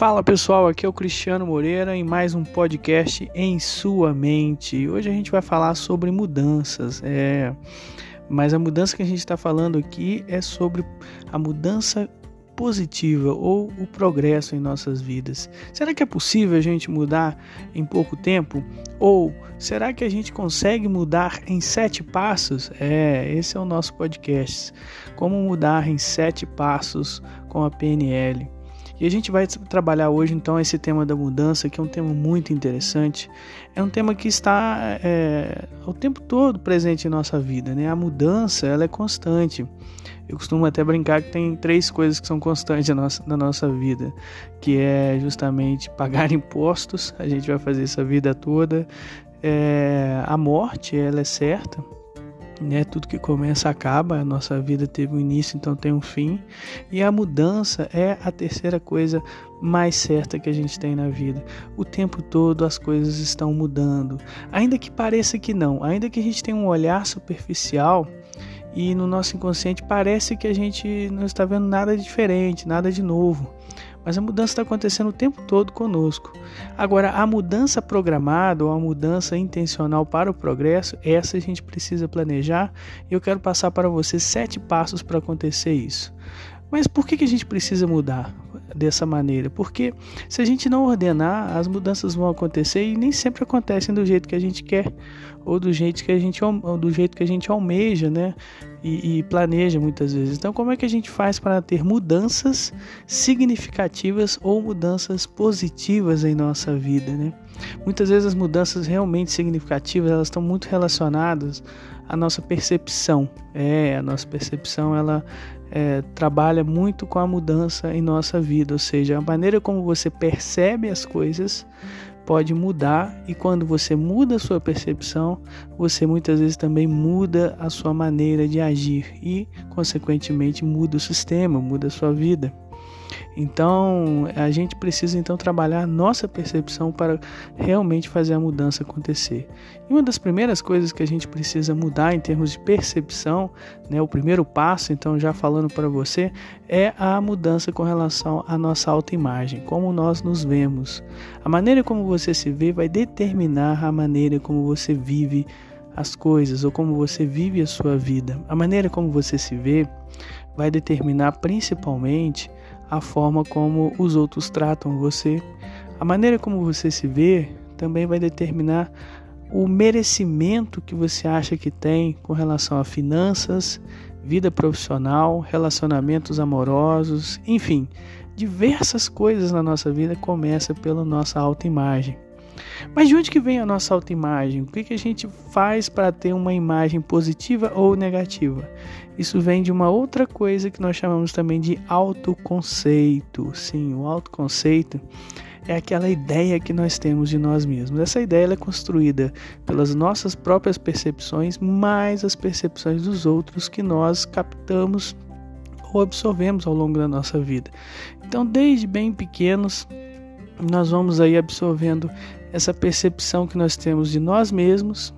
Fala pessoal, aqui é o Cristiano Moreira em mais um podcast em sua mente. Hoje a gente vai falar sobre mudanças, é, mas a mudança que a gente está falando aqui é sobre a mudança positiva ou o progresso em nossas vidas. Será que é possível a gente mudar em pouco tempo? Ou será que a gente consegue mudar em sete passos? É, esse é o nosso podcast. Como mudar em sete passos com a PNL. E a gente vai trabalhar hoje então esse tema da mudança, que é um tema muito interessante. É um tema que está é, o tempo todo presente em nossa vida, né? A mudança ela é constante. Eu costumo até brincar que tem três coisas que são constantes na nossa, na nossa vida, que é justamente pagar impostos, a gente vai fazer essa vida toda. É, a morte, ela é certa, né? Tudo que começa acaba, a nossa vida teve um início, então tem um fim. E a mudança é a terceira coisa mais certa que a gente tem na vida. O tempo todo as coisas estão mudando, ainda que pareça que não, ainda que a gente tenha um olhar superficial e no nosso inconsciente parece que a gente não está vendo nada diferente, nada de novo. Mas a mudança está acontecendo o tempo todo conosco. Agora, a mudança programada ou a mudança intencional para o progresso, essa a gente precisa planejar e eu quero passar para você sete passos para acontecer isso. Mas por que, que a gente precisa mudar dessa maneira? Porque se a gente não ordenar, as mudanças vão acontecer e nem sempre acontecem do jeito que a gente quer ou do jeito que a gente, do jeito que a gente almeja, né? E, e planeja muitas vezes. Então, como é que a gente faz para ter mudanças significativas ou mudanças positivas em nossa vida, né? Muitas vezes as mudanças realmente significativas elas estão muito relacionadas à nossa percepção. É, a nossa percepção ela é, trabalha muito com a mudança em nossa vida, ou seja, a maneira como você percebe as coisas pode mudar e quando você muda a sua percepção, você muitas vezes também muda a sua maneira de agir e, consequentemente, muda o sistema, muda a sua vida. Então, a gente precisa então trabalhar nossa percepção para realmente fazer a mudança acontecer. E uma das primeiras coisas que a gente precisa mudar em termos de percepção, né, o primeiro passo, então já falando para você, é a mudança com relação à nossa autoimagem, como nós nos vemos. A maneira como você se vê vai determinar a maneira como você vive as coisas ou como você vive a sua vida. A maneira como você se vê vai determinar principalmente a forma como os outros tratam você. A maneira como você se vê também vai determinar o merecimento que você acha que tem com relação a finanças, vida profissional, relacionamentos amorosos, enfim, diversas coisas na nossa vida começa pela nossa autoimagem. Mas de onde que vem a nossa autoimagem? O que, que a gente faz para ter uma imagem positiva ou negativa? Isso vem de uma outra coisa que nós chamamos também de autoconceito. Sim, o autoconceito é aquela ideia que nós temos de nós mesmos. Essa ideia é construída pelas nossas próprias percepções, mais as percepções dos outros que nós captamos ou absorvemos ao longo da nossa vida. Então, desde bem pequenos, nós vamos aí absorvendo essa percepção que nós temos de nós mesmos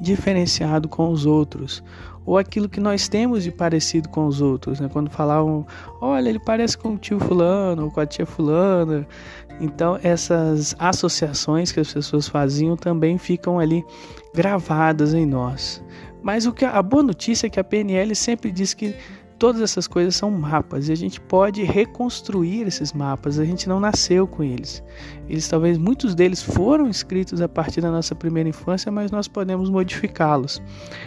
diferenciado com os outros ou aquilo que nós temos de parecido com os outros, né? Quando falavam, olha, ele parece com o tio fulano ou com a tia fulana. Então, essas associações que as pessoas faziam também ficam ali gravadas em nós. Mas o que a boa notícia é que a PNL sempre diz que todas essas coisas são mapas e a gente pode reconstruir esses mapas. A gente não nasceu com eles. Eles talvez muitos deles foram escritos a partir da nossa primeira infância, mas nós podemos modificá-los.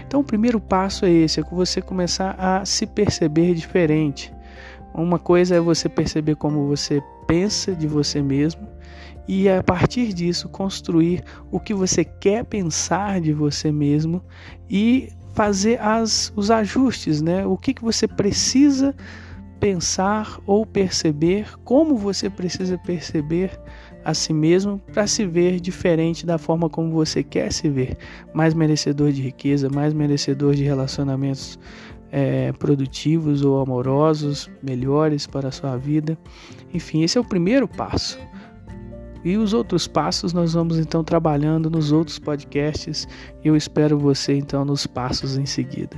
Então, o primeiro passo é esse, é você começar a se perceber diferente. Uma coisa é você perceber como você pensa de você mesmo e a partir disso construir o que você quer pensar de você mesmo e fazer as, os ajustes, né? O que, que você precisa pensar ou perceber, como você precisa perceber a si mesmo para se ver diferente da forma como você quer se ver, mais merecedor de riqueza, mais merecedor de relacionamentos é, produtivos ou amorosos, melhores para a sua vida. Enfim, esse é o primeiro passo. E os outros passos nós vamos então trabalhando nos outros podcasts. Eu espero você então nos passos em seguida.